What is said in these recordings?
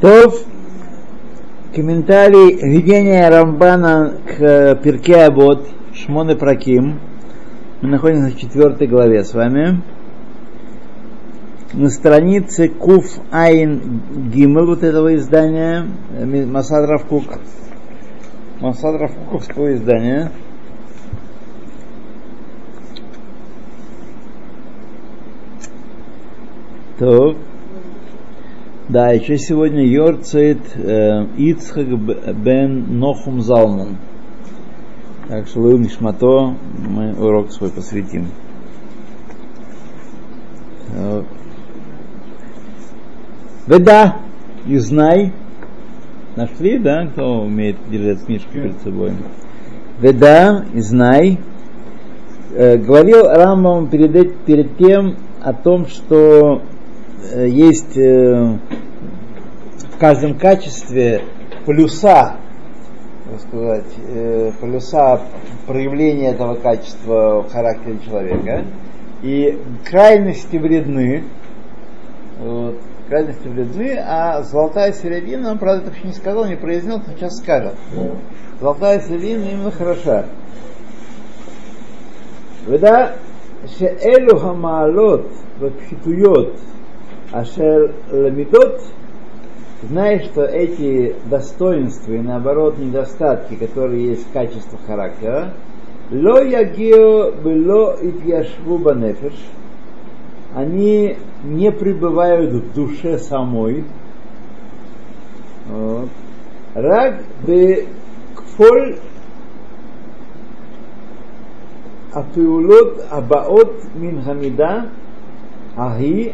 То комментарий введения Рамбана к Перке Абот Шмоны Праким. Мы находимся в четвертой главе с вами. На странице Куф Айн Гимел вот этого издания, Масад Равкук, Масад Равкуковского издания. То, да, еще сегодня Йорцит э, Ицхак бен Нохум Залман. Так что Лыл Нишмато мы урок свой посвятим. Веда, и знай. Нашли, да, кто умеет держать книжку перед собой? Веда, и знай. Э, говорил Рамбам перед, перед тем о том, что есть э, в каждом качестве плюса, так сказать, э, полюса проявления этого качества в характере человека. И крайности вредны. Вот, крайности вредны, а золотая середина, он, правда, это вообще не сказал, не произнес, но сейчас скажет. Золотая середина именно хороша. ודע שאלו המעלות והפחיתויות אשר למידות, знаешь, что эти достоинства и наоборот недостатки, которые есть в качестве характера, ло ягио было итьяшву банефеш, они не пребывают в душе самой. Вот. Раг бе кфоль הפעולות הבאות מן המידה ההיא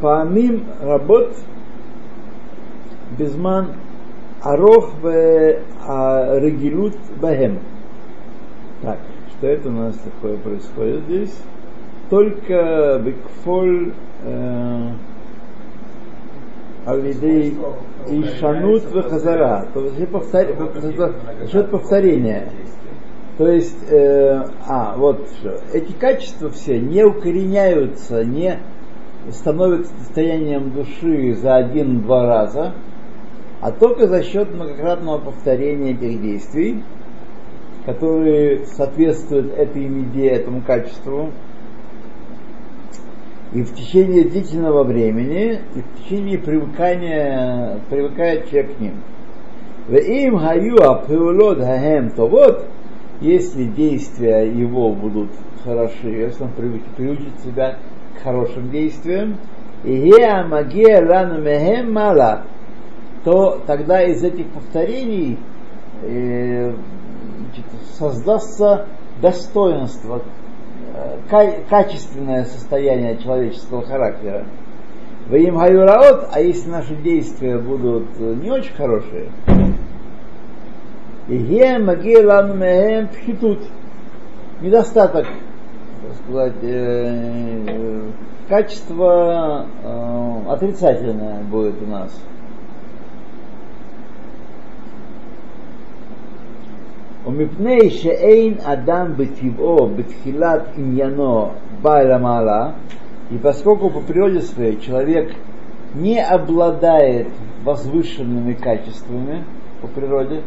פעמים רבות בזמן ארוך והרגילות בהם. Так, что это у нас такое происходит здесь? Только бекфоль алидей и шанут вехазара. То есть счет повторения. То есть, э, а, вот что. Эти качества все не укореняются, не становятся состоянием души за один-два раза, а только за счет многократного повторения этих действий, которые соответствуют этой меде, этому качеству, и в течение длительного времени, и в течение привыкания, привыкает человек к ним. им хаю апеулот хахем то вот, если действия его будут хороши, если он приучит себя к хорошим действиям, то тогда из этих повторений э, создастся достоинство, э, качественное состояние человеческого характера. Вы гаюраот, а если наши действия будут не очень хорошие, Иге маги лану меем пхитут. Недостаток, так сказать, э, качество э, отрицательное будет у нас. ומפני שאין אדם בטבעו בתחילת עניינו בעל המעלה, и поскольку по природе своей человек не обладает возвышенными качествами по природе,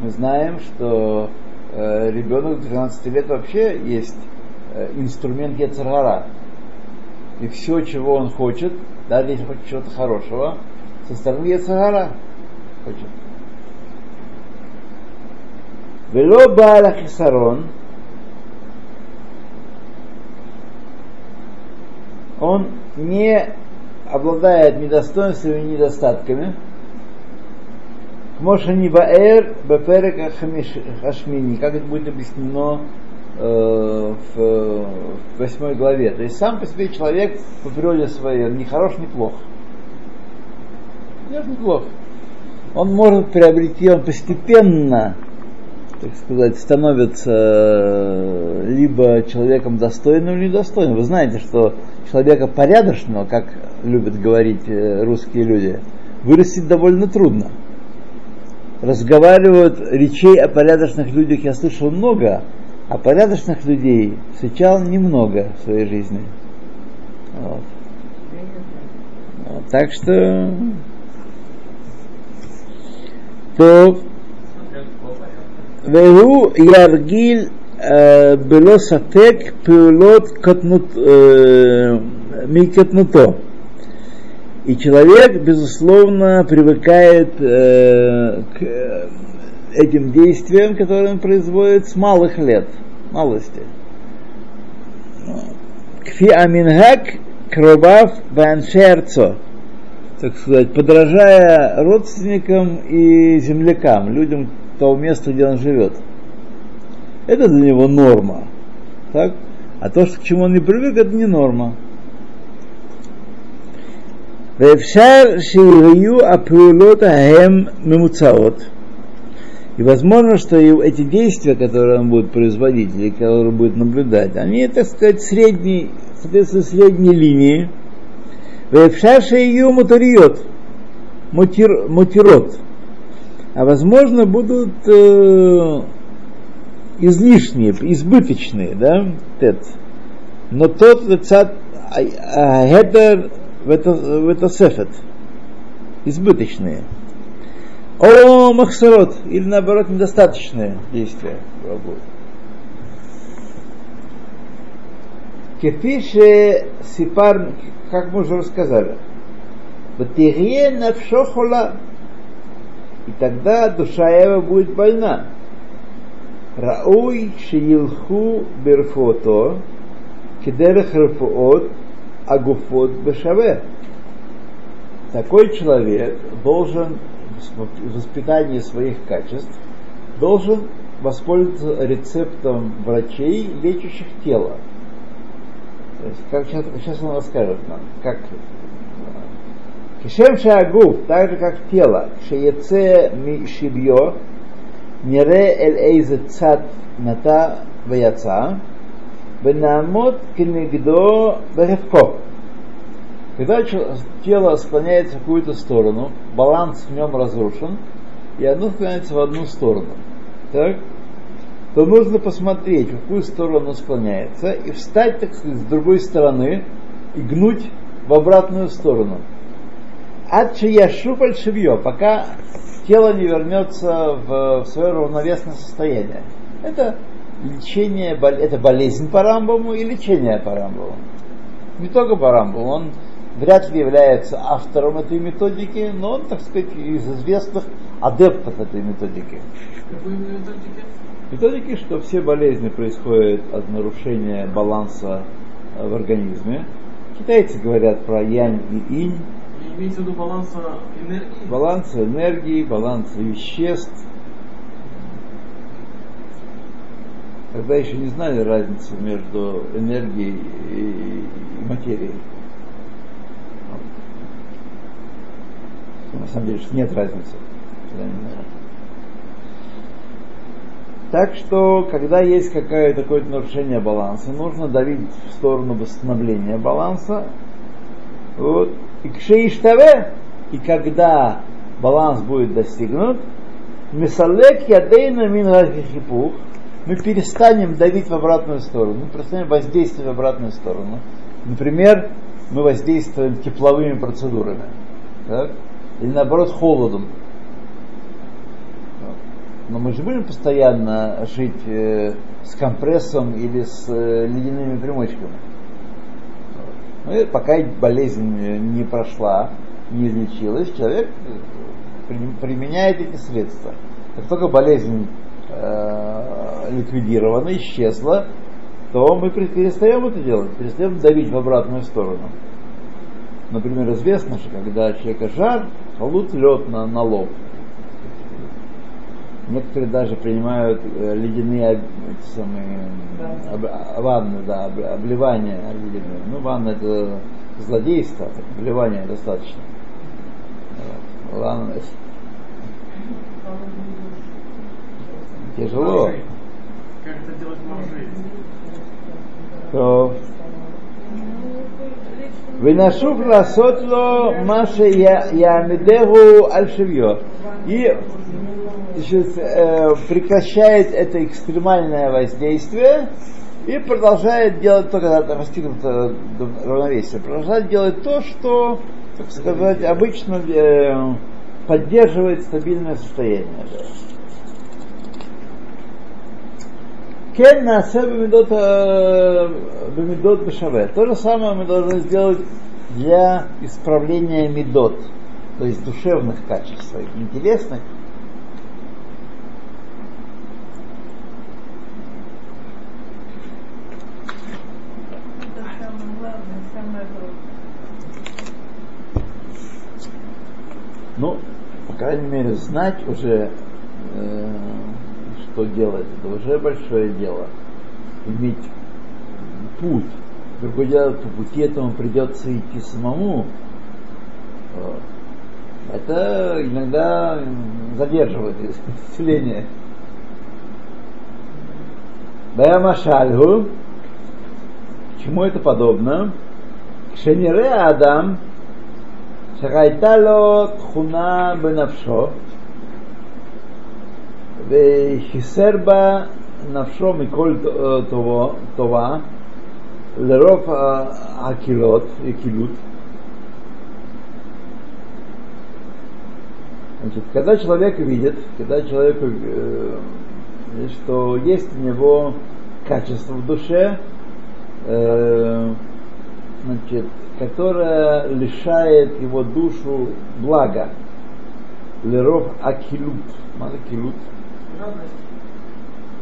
мы знаем, что э, ребенок до 12 лет вообще есть э, инструмент Ецаргара. и все, чего он хочет, даже если хочет чего-то хорошего, со стороны Ецаргара хочет. Вело Бааля Хисарон, он не обладает недостоинствами и недостатками, Мошани Баэр Беперек Хашмини, как это будет объяснено в, в восьмой главе. То есть сам по себе человек по природе своей не хорош, не плох. Не не плох. Он может приобрести, он постепенно, так сказать, становится э, либо человеком достойным, либо недостойным. Вы знаете, что человека порядочного, как любят говорить э, русские люди, вырастить довольно трудно разговаривают речей о порядочных людях, я слышал много, а порядочных людей встречал немного в своей жизни. Вот. Вот. Так что то והוא ירגיל בלא ספק פעולות קטנות, מקטנותו. И человек, безусловно, привыкает э, к этим действиям, которые он производит с малых лет, малости. Кфи аминхак кробав баншерцо, так сказать, подражая родственникам и землякам, людям того места, где он живет. Это для него норма. Так? А то, что к чему он не привык, это не норма. ואפשר שיהיו הפעולות ההם ממוצעות. И возможно, что эти действия, которые он будет производить или которые будет наблюдать, они, так сказать, средней, соответственно, средней линии. Вепшаша ее мутариот, мутирот. А возможно, будут э, излишние, избыточные, да, тет. Но тот цат хедер в это, в это сефет, избыточные. О махсарот, или наоборот недостаточные действия работы. Кефише сипар, как мы уже рассказали, Батирье навшохола, и тогда душа его будет больна. Рауй шиилху берфото, кедерех рфуот, агуфот бешаве. Такой человек должен воспитании своих качеств должен воспользоваться рецептом врачей, лечащих тело. То есть, как сейчас, сейчас он расскажет нам, как Кишем шагуф, так же как тело, шееце ми шибье, нере эль эйзе цат ната ваяца, венамот кенегдо беревко. Когда тело склоняется в какую-то сторону, баланс в нем разрушен, и оно склоняется в одну сторону, так, то нужно посмотреть, в какую сторону оно склоняется, и встать, так сказать, с другой стороны и гнуть в обратную сторону. Ад я шупаль шивье, пока тело не вернется в, в свое равновесное состояние. Это лечение, это болезнь по Рамбаму и лечение по Рамбаму. Не только по Рамбаму, он вряд ли является автором этой методики, но он, так сказать, из известных адептов этой методики. Какой методики? Методики, что все болезни происходят от нарушения баланса в организме. Китайцы говорят про янь и инь. Имеется в виду баланса энергии? Баланс энергии, баланс веществ. Тогда еще не знали разницу между энергией и материей. На самом деле нет разницы. Так что, когда есть какое-то такое нарушение баланса, нужно давить в сторону восстановления баланса. Вот. И кшеиштаве, и когда баланс будет достигнут, мисалек ядейна мин хипух, мы перестанем давить в обратную сторону, мы перестанем воздействовать в обратную сторону. Например, мы воздействуем тепловыми процедурами. Так? Или наоборот холодом. Но мы же будем постоянно жить э, с компрессом или с э, ледяными примочками. Ну, и пока болезнь не прошла, не излечилась, человек э, применяет эти средства. Как только болезнь э, ликвидирована, исчезла, то мы перестаем это делать, перестаем давить в обратную сторону. Например, известно, что когда человека жар, холод лед на, на лоб. Некоторые даже принимают э, ледяные эти самые, об, ванны, да, обливания ледяные. Ну, ванна это злодейство, обливания достаточно. Ванна, Тяжело. Как это делать можно? То Винашуф ласотло маше ямидегу альшивьо. И значит, э, прекращает это экстремальное воздействие и продолжает делать то, когда достигнут равновесия, продолжает делать то, что так сказать, обычно э, поддерживает стабильное состояние. Да. Кен на бемидот бемидот бешаве. То же самое мы должны сделать для исправления медот, то есть душевных качеств своих, интересных. Ну, по крайней мере, знать уже, э, что делать? это уже большое дело. Иметь путь. Другое дело, по пути этому придется идти самому. Это иногда задерживает исцеление. Баямашальгу. К чему это подобно? Кшенере Адам Шарайтало Тхуна Бенавшо וחיסר בה נפשו מכל טובו- טובה לרוב הקהילות, הקהילות. Значит, когда человек видит, когда человек, э, что есть у него качество в душе, э, значит, которое лишает его душу блага. Леров акилут. Мало килут.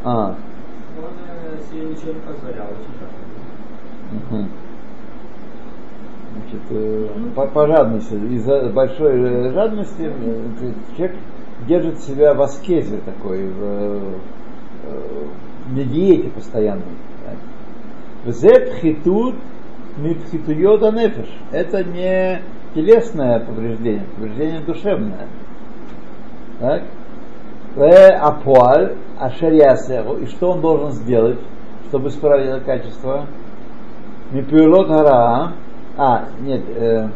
А, Она себе ничего не позволяла сейчас. Мгм. Значит, э, по, по жадности, из-за большой э, жадности э, человек держит себя в аскезе такой, в, э, на диете постоянной. Зет хитут митхитуйода нефеш. Это не телесное повреждение, повреждение душевное. Так? Ве апуаль ашер ясеру. И что он должен сделать, чтобы исправить это качество? Мипюлот гара. А, нет, э,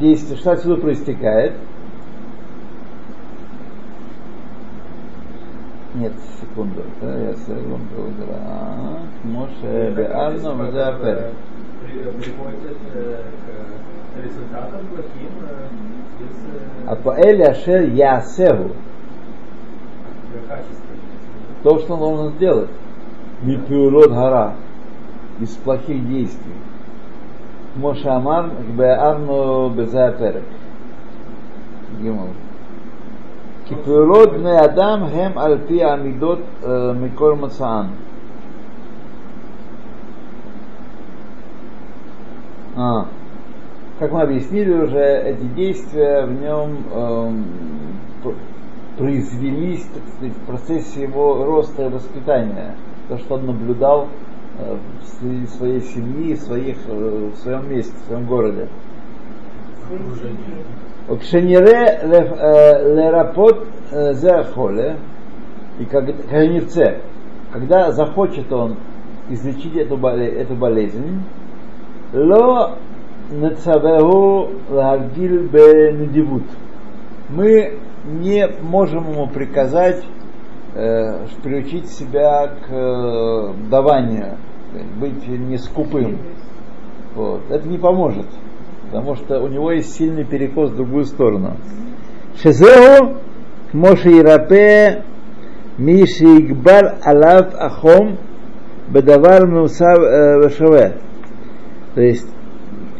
действие, что отсюда проистекает? Нет, секунду. Ясеру гара. Моше беарно мазеапер. Приводит э, э, без Апуэль ашер ясеру. То, что нужно сделать, мипюрод гора, из плохих действий. Мошамар беарну безаперек. Гимон. Кипюрод не адам хем альпи амидот э, микор мацаан. А, как мы объяснили уже, эти действия в нем эм, произвелись, так сказать, в процессе его роста и воспитания. То, что он наблюдал э, в своей семьи, в, своих, э, в своем месте, в своем городе. Кшенире лерапот зерхоле, и как нерце, когда захочет он излечить эту, эту болезнь, ло нацавеху лагил бенедивут. Мы не можем ему приказать э, приучить себя к э, даванию, быть не скупым. Вот. Это не поможет, потому что у него есть сильный перекос в другую сторону. Шезеу Моше Ирапе Миши Игбар Алав Ахом Бедавар Мусав Вешаве. То есть,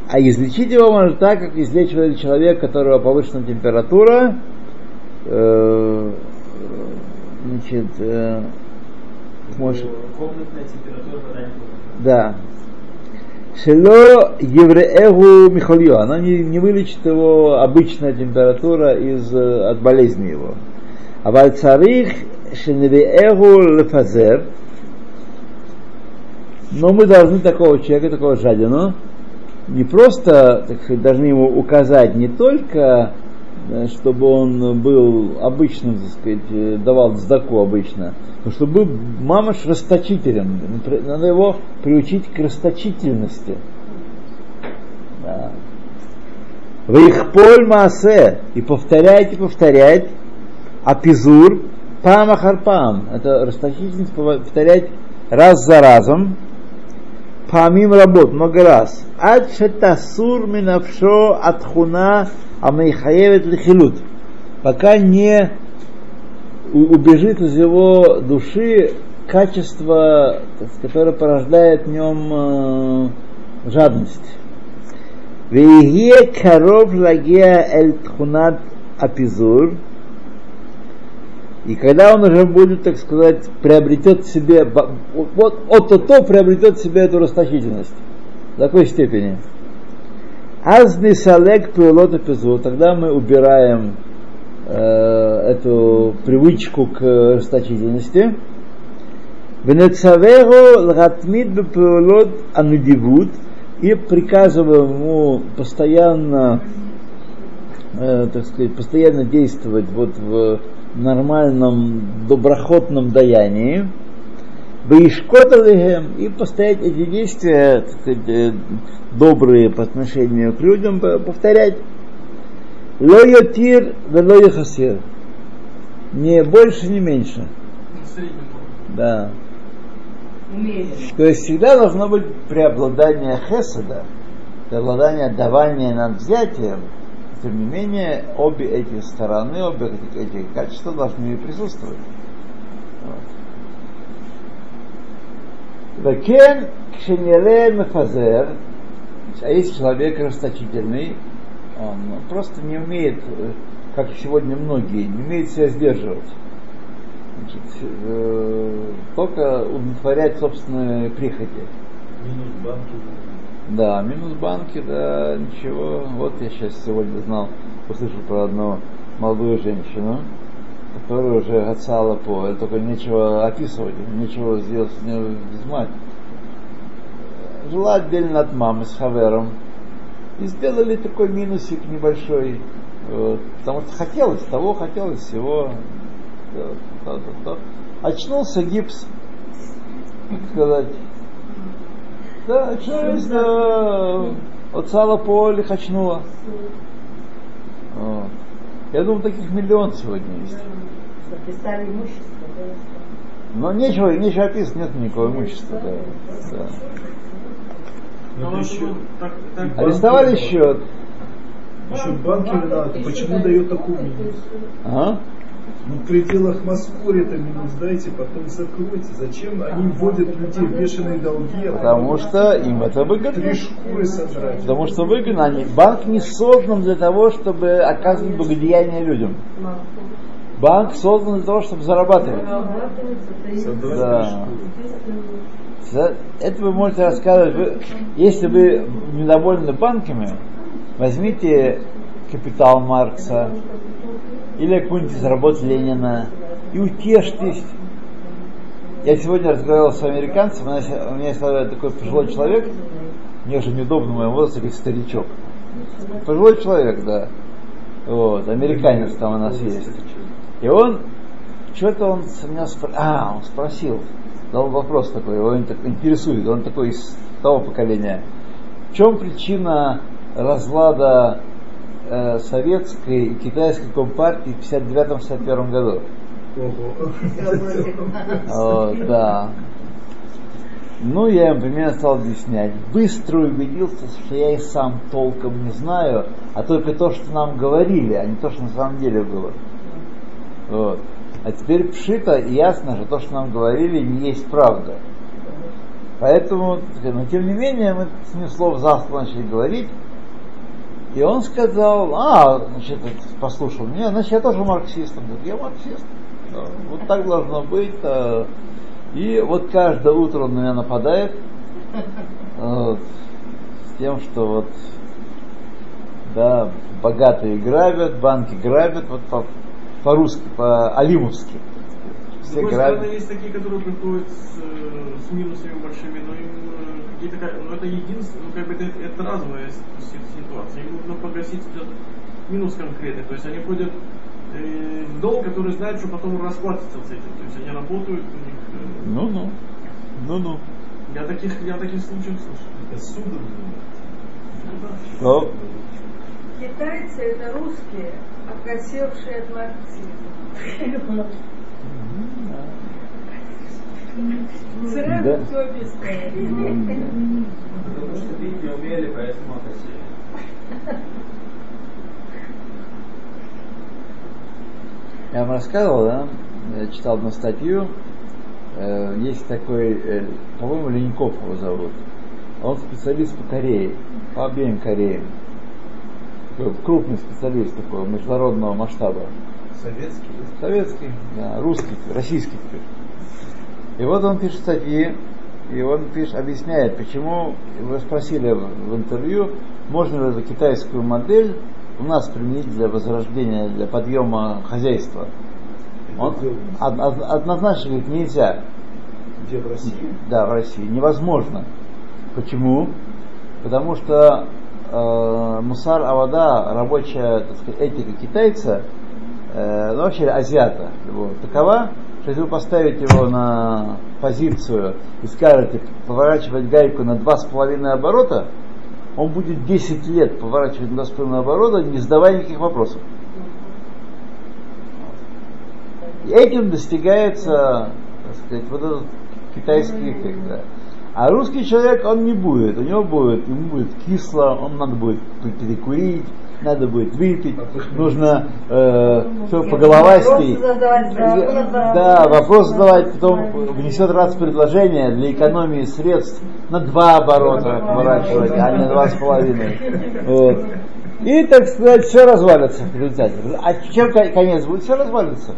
а излечить его можно так, как излечивает человек, у которого повышенная температура, э, значит, э, может, Комнатная температура вода не да. Шело евреэгу михольё. Она не, не вылечит его обычная температура из, э, от болезни его. А вальцарих шеневеэгу лефазер. Но мы должны такого человека, такого жадину, не просто, так сказать, должны ему указать не только, э, чтобы он был обычным, так сказать, э, давал сдаку обычно, но чтобы был мамаш расточителем. Надо его приучить к расточительности. Да. Вы их поль маасе и повторяйте, повторять, а пизур пам ахар пам. Это расточительность повторять раз за разом. Работ, много раз. Ад шетасур минавшо атхуна амейхаевет лихилут. Пока не убежит из его души качество, которое порождает в нем жадность. Вегие коров лагея эль тхунат апизур. И когда он уже будет, так сказать, приобретет в себе, вот от-то приобретет в себе эту расточительность. До такой степени. Азни салек пилот эпизод. Тогда мы убираем э, эту привычку к расточительности. Венецаверу лгатмид бепилот анудивут и приказываем ему постоянно, э, так сказать, постоянно действовать вот в нормальном доброхотном даянии. Баишкоталихем и постоять эти действия, так сказать, э, добрые по отношению к людям, по- повторять. Ло йотир, вело йохасир. Не больше, не меньше. Да. Умеренно. То есть всегда должно быть преобладание хеседа, преобладание давания над взятием. Тем не менее, обе эти стороны, обе эти, эти качества должны присутствовать. Векен кшенере мефазер, а если человек расточительный, он просто не умеет, как сегодня многие, не умеет себя сдерживать. Значит, э, только удовлетворять собственные прихоти. Минус банки. Да, минус банки, да, ничего. Вот я сейчас сегодня знал, услышал про одну молодую женщину, которая уже отсала по, только нечего описывать, нечего сделать с нее взимать. Жила отдельно от мамы с Хавером. И сделали такой минусик небольшой. Вот, потому что хотелось того, хотелось всего. То, то, то, то. Очнулся гипс, сказать. Да, очнулись, да. От сала поле. Вот. Я думаю, таких миллион сегодня есть. Записали имущество, да? Но нечего, нечего описывать, нет никакого имущества. Да, да. Ну, Но еще, так, так, Арестовали счет. еще банкиры надо. Почему дает такую минус? Ну, в пределах Москвы это минус дайте, потом закройте. Зачем они вводят людей в бешеные долги? а Потому потом что им это выгодно. Три шкуры содрать. Потому что выгодно. Они, банк не создан для того, чтобы оказывать благодеяние людям. Банк создан для того, чтобы зарабатывать. Да. Это вы можете рассказывать. Вы- если вы недовольны банками, возьмите капитал Маркса или какую-нибудь из работ Ленина и утешьтесь. Я сегодня разговаривал с американцем, у меня есть- такой пожилой человек, мне уже неудобно в моем возрасте, старичок. Пожилой человек, да. Вот, американец там у нас есть. И он, что-то он с меня спросил, а, он спросил, дал вопрос такой, его интересует, он такой из того поколения. В чем причина разлада э, советской и китайской компартии в 59-61 году? Вот, да. Ну, я им примерно стал объяснять. Быстро убедился, что я и сам толком не знаю, а только то, что нам говорили, а не то, что на самом деле было. Вот. А теперь пшито и ясно, что то, что нам говорили, не есть правда. Поэтому, но тем не менее, мы с ним слов за слово начали говорить, и он сказал, а, значит, послушал меня, значит, я тоже марксист. Он говорит, я марксист. Да, вот так должно быть. а. И вот каждое утро он на меня нападает вот, с тем, что вот да, богатые грабят, банки грабят, вот по- по-русски, по-алимовски. Все грабят. есть такие, которые приходят с, э, с минусами большими, но им э, какие-то, ка- ну это единственное, ну как бы это, это си- ситуация. Им нужно погасить этот минус конкретный. То есть они ходят э, в долг, который знают, что потом расплатятся с этим. То есть они работают, у них... э, Ну-ну. Ну-ну. я таких, я таких случаев слышал. Это судом. То, Китайцы это русские, окосевшие от марксизма. Сразу Да. Потому что бить не умели, поэтому окосили. Я вам рассказывал, да? Я читал одну статью. Э, Есть такой, э, по-моему, Леньков его зовут. Он специалист по Корее, по обеим Кореям. Такой крупный специалист такого международного масштаба. Советский, Советский, да, русский, российский теперь. И вот он пишет статьи, и он пишет, объясняет, почему, вы спросили в интервью, можно ли эту китайскую модель у нас применить для возрождения, для подъема хозяйства. Он од- од- однозначно говорит, нельзя. где в России. Да, в России. Невозможно. Почему? Потому что э, мусар авада, рабочая так сказать, этика китайца, э, ну, вообще азиата, его, такова, что если вы поставите его на позицию и скажете поворачивать гайку на два с половиной оборота, он будет 10 лет поворачивать на два с половиной оборота, не задавая никаких вопросов. И этим достигается, так сказать, вот этот китайский эффект. Да. А русский человек, он не будет, у него будет, ему будет кисло, он надо будет перекурить, надо будет выпить, нужно э, все по задавать, да, вопрос задавать, потом внесет раз предложение для экономии средств на два оборота поворачивать, а не два с половиной. Вот. И, так сказать, все развалится в результате. А чем кон- конец будет? Все развалится.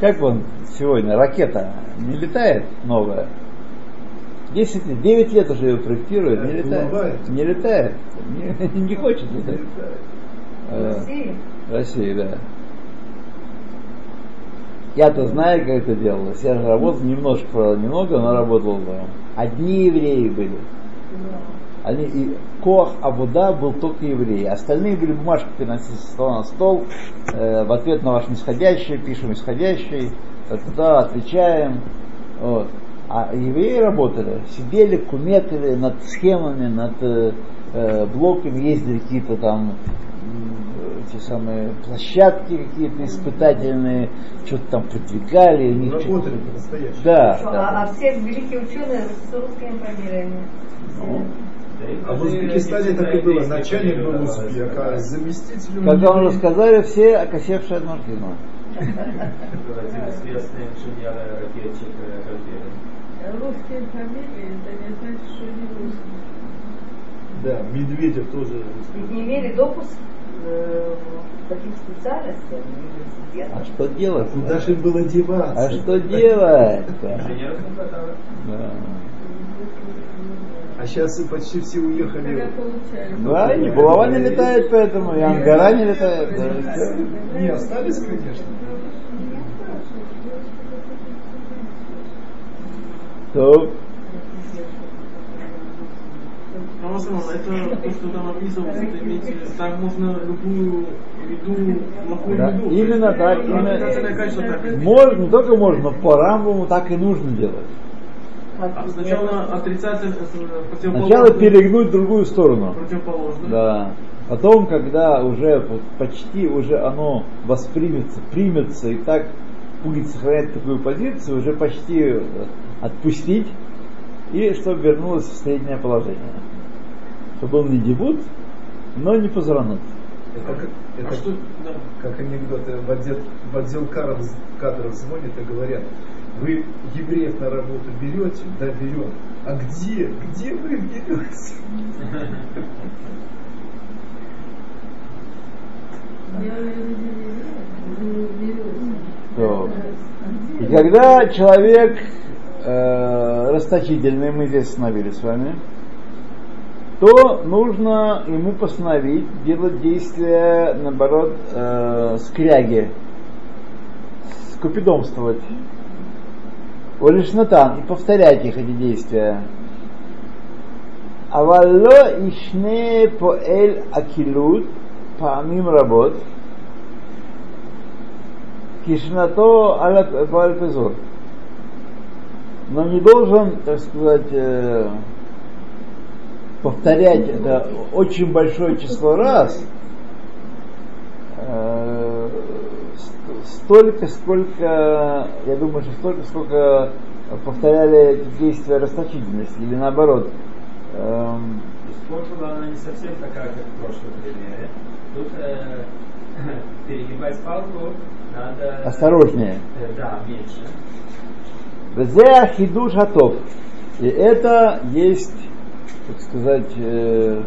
Как вон сегодня ракета не летает новая? 10 лет, 9 лет уже ее проектируют, не летает. Не летает. Не, не хочет летать. Э, России? в России, да. Я-то знаю, как это делалось. Я же работал немножко, правда, немного, но работал там. Одни евреи были. Они, и Коах Абуда был только евреи. Остальные были бумажки переносить со стола на стол. э, в ответ на ваш нисходящий, пишем исходящий. Туда отвечаем. Вот. А евреи работали, сидели, кумекали над схемами, над э, э, блоками, ездили какие-то там эти самые площадки какие-то испытательные, что-то там продвигали. них Работали по-настоящему. Да, да. а, а все великие ученые с русскими фамилиями. Ну, А в Узбекистане так и было. Начальник был узбек, а заместитель... Как вам рассказали, все окосевшие от маркизма. Один известный инженер, ракетчик э, Гагарин. Русские фамилии, это не значит, что не русские. Да, Медведев тоже Ведь русский. не имели допуск э, к таким специальностям А что делать? Куда же было деваться? А что делать? Инженер Сумгатара. Да. А сейчас почти все уехали. Да, и булава не летает поэтому, и ангара не летает. да. Не остались, конечно. То, А это то, что там описывалось, это имеется, так можно любую еду, плохую Да, еду. именно так, именно- можно, не только можно, по Рамбаму так и нужно делать. А сначала отрицательно, э, противоположно. Сначала перегнуть в другую сторону. Противоположно. Да. Потом, когда уже вот почти уже оно воспримется, примется и так будет сохранять такую позицию, уже почти э, отпустить и чтобы вернулось в среднее положение. Чтобы был не дебут, но не позранут. Это, как- А это что, да. как анекдоты в отдел, в отдел кадров, кадров звонят и говорят, вы евреев на работу берете? Да, берем. А где? Где вы берете? И когда человек э, расточительный, мы здесь остановились с вами, то нужно ему постановить делать действия, наоборот, э, скряги, скупидомствовать. Олишнатан, и повторять их эти действия. Авалло ишне поэль акилут паамим работ кишнато аля пезор. Но не должен, так сказать, э, повторять это очень большое число раз э, с, столько, сколько, я думаю, что столько, сколько повторяли эти действия расточительности, или наоборот. эм, Формула, она не совсем такая, как в прошлом примере. Тут э, перегибать палку надо... осторожнее. Э, да, меньше. Везе хидуш готов. И это есть, так сказать, э,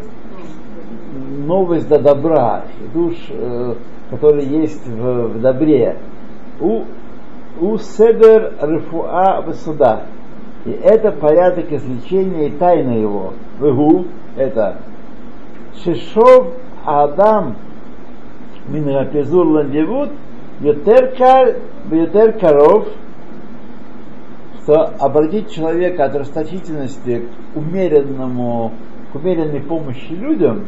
новость до добра, хидуш, э, который есть в, в добре. У, у седер рефуа суда. И это порядок излечения и тайна его. Вегу, это Шишов Адам Йотер Кар Йотер Каров что обратить человека от расточительности к умеренному, к умеренной помощи людям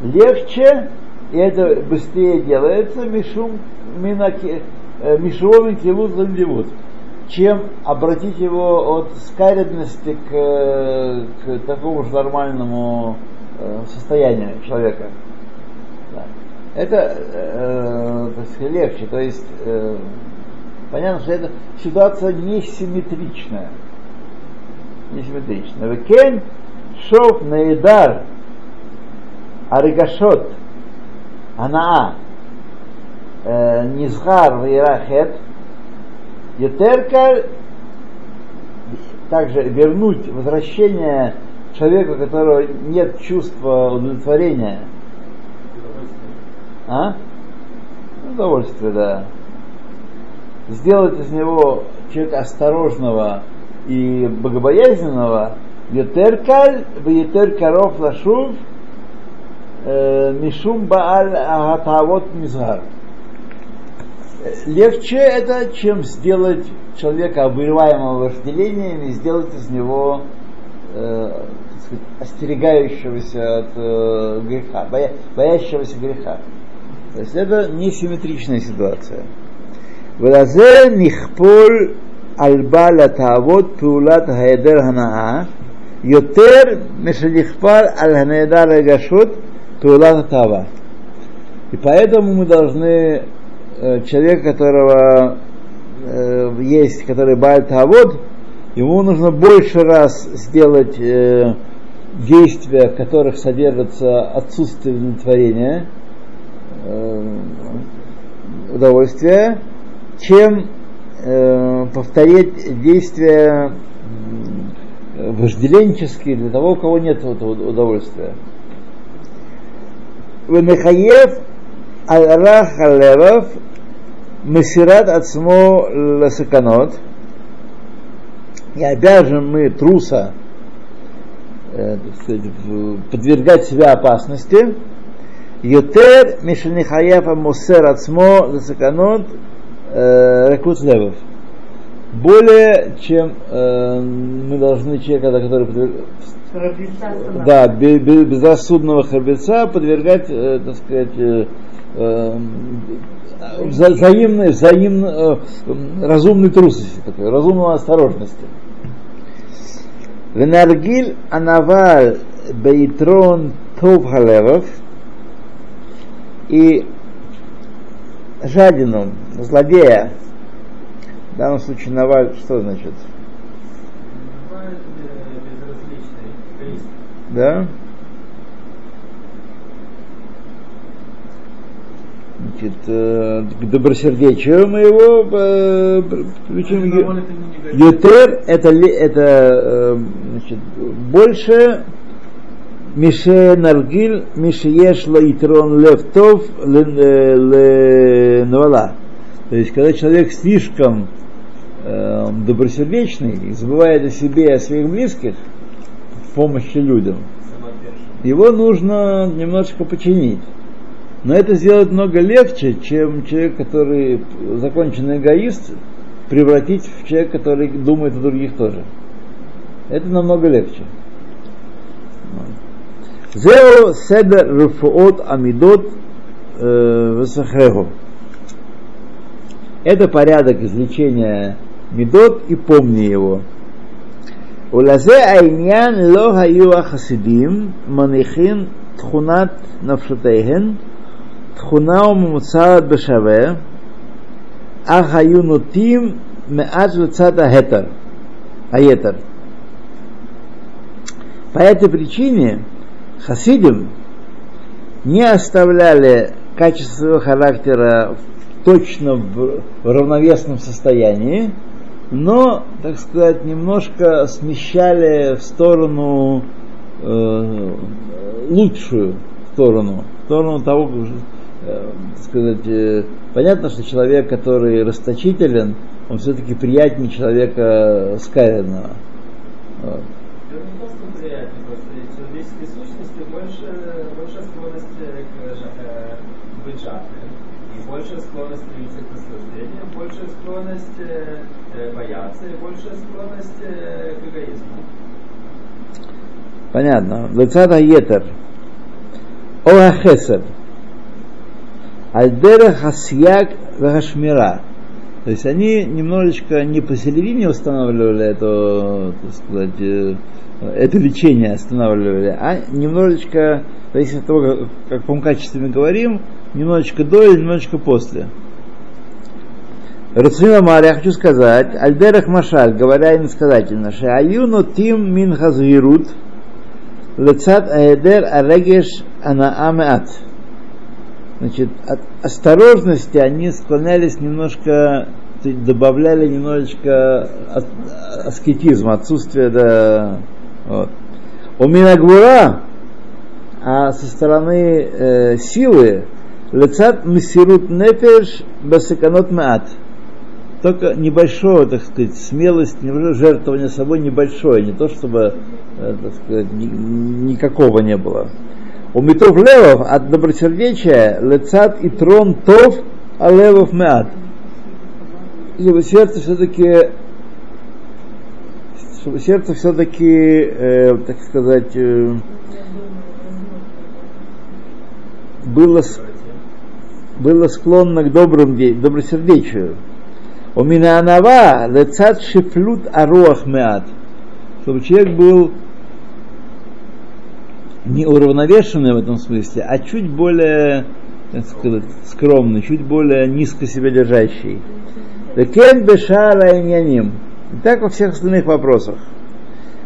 легче, и это быстрее делается, мишум минаки, мишуомин килут ландевут, чем обратить его от скаредности к, э, к такому же нормальному э, состоянию человека. Это э, так сказать, легче, то есть э, понятно, что эта ситуация несимметричная. Несимметричная. Векен шов наидар аригашот анаа низгар вирахет Етерка также вернуть возвращение человеку, у которого нет чувства удовлетворения. А? Удовольствие, да. Сделать из него человека осторожного и богобоязненного, Етеркаль, Етер Каров Лашув, Э, Мишум Бааль Агатавот Мизгар. Легче это, чем сделать человека, обуреваемого вожделениями, сделать из него э, сказать, остерегающегося от э, греха, боя, боящегося греха. То есть это несимметричная ситуация. Владзе нихпол альбала тавод пулат хайдер ханаа йотер мешанихпар аль ханедар – Пеулата Тава. И поэтому мы должны э, человека, которого э, есть, который Бальт Тавод, ему нужно больше раз сделать э, действия, в которых содержится отсутствие удовлетворения, э, удовольствия, чем э, повторять действия э, вожделенческие для того, у кого нет этого удовольствия. Венехаев аль-рах алевов Масират отсмо ласаканот. И обяжем мы труса подвергать себя опасности. Йотер Мишанихаяфа Мусер Ацмо Ласаканот Рекут Левов. Более чем э, мы должны человека, который. Да, безрассудного храбреца подвергать, э, так сказать, э, э, взаимной, взаимной э, разумной трусости, такой, разумной осторожности. Венаргиль анаваль бейтрон тов халевов и жадину, злодея, в данном случае наваль, что значит? Бывает э, безразличный, эгоист. Да? Значит, э, к добросердечию мы его э, негатив. Ютер это, ли- это э, значит, больше Мише Наргиль, Мише Ешла Итрон Левтов Навала. То есть, когда человек слишком э, добросердечный и забывает о себе и о своих близких помощи людям, его нужно немножечко починить. Но это сделать много легче, чем человек, который законченный эгоист, превратить в человека, который думает о других тоже. Это намного легче. Зео седер руфуот амидот весахреху. Это порядок излечения медот и помни его. ולזה העניין לא היו החסידים מניחים תכונת נפשותיהן, תכונה וממוצעת בשווה, ахаюнутим меат лецада хетер. Аетер. По этой причине хасидим не оставляли качество своего характера точно в, в равновесном состоянии, но, так сказать, немножко смещали в сторону э, лучшую сторону, в сторону того, э, так сказать, э, понятно, что человек, который расточителен, он все-таки приятнее человека скаянного. Вот. Больше, э, склонность к наслаждению, больше склонность э, э, бояться, и больше склонность э, к эгоизму. Понятно. Лецада етер. Ола хесед. Альдера хасьяк вахашмира. То есть они немножечко не посередине устанавливали это, так сказать, это лечение останавливали, а немножечко, зависит от того, как, как каком качестве мы говорим, немножечко до или немножечко после. Рацунима Мария, я хочу сказать, Альдерах Машаль, говоря иносказательно, Шаюну Тим Мин Хазвирут, Лецат Аэдер Арегеш Анаамеат. Значит, от осторожности они склонялись немножко, добавляли немножечко ас- аскетизма, отсутствие да, вот. У Минагвура, а со стороны э, силы, Лецат Месирут Нефеш Басаканот Маат. Только небольшое, так сказать, смелость, жертвование собой небольшое, не то чтобы, э, так сказать, ни- никакого не было. У Митов Левов от добросердечия Лецат и Трон Тов, а Левов Меат. Чтобы сердце все-таки чтобы сердце все-таки, э, так сказать, э, было, было склонно к добрым де- добросердечию. У Минанава лецат шифлют аруах меат. Чтобы человек был не уравновешенный в этом смысле, а чуть более, так сказать, скромный, чуть более низко себя держащий. Лекен бешара иньяним. И так во всех остальных вопросах.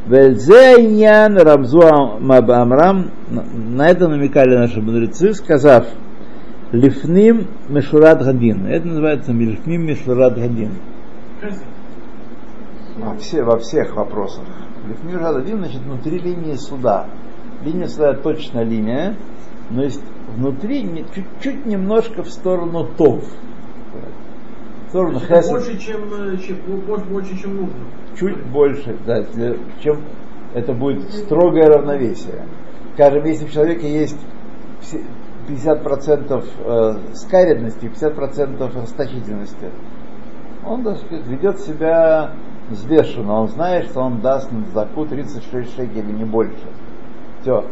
Вельзе иньян Рамзу Амрам, на- на это намекали наши мудрецы, сказав, Лифним Мешурат Гадин. Это называется Лифним Мешурат Гадин. Во, все, во всех вопросах. Лифним Мешурат Гадин, значит, внутри линии суда. Линия суда точно линия, но есть внутри чуть-чуть немножко в сторону тов. В сторону хесед. Больше, чем, э, чем, больше, больше, чем нужно. чуть больше, да, чем это будет строгое равновесие. Скажем, если в человеке есть 50% э, скаридности и 50% расточительности, он сказать, ведет себя взвешенно, он знает, что он даст на заку 36 шекелей, не больше. Все.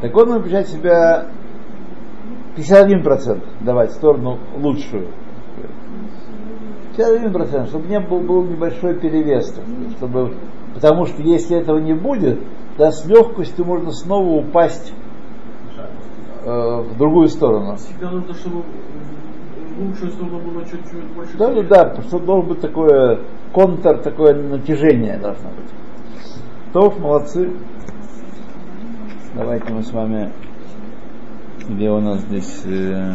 Так он обещает себя 51% давать в сторону лучшую. 51%, чтобы не был, был небольшой перевес, чтобы, потому что если этого не будет, то с легкостью можно снова упасть э, в другую сторону. Всегда нужно, чтобы в лучшую сторону было чуть-чуть больше. Да, ну да, потому что должен быть такое контр, такое натяжение должно быть. Тов, молодцы. Давайте мы с вами, где у нас здесь... э,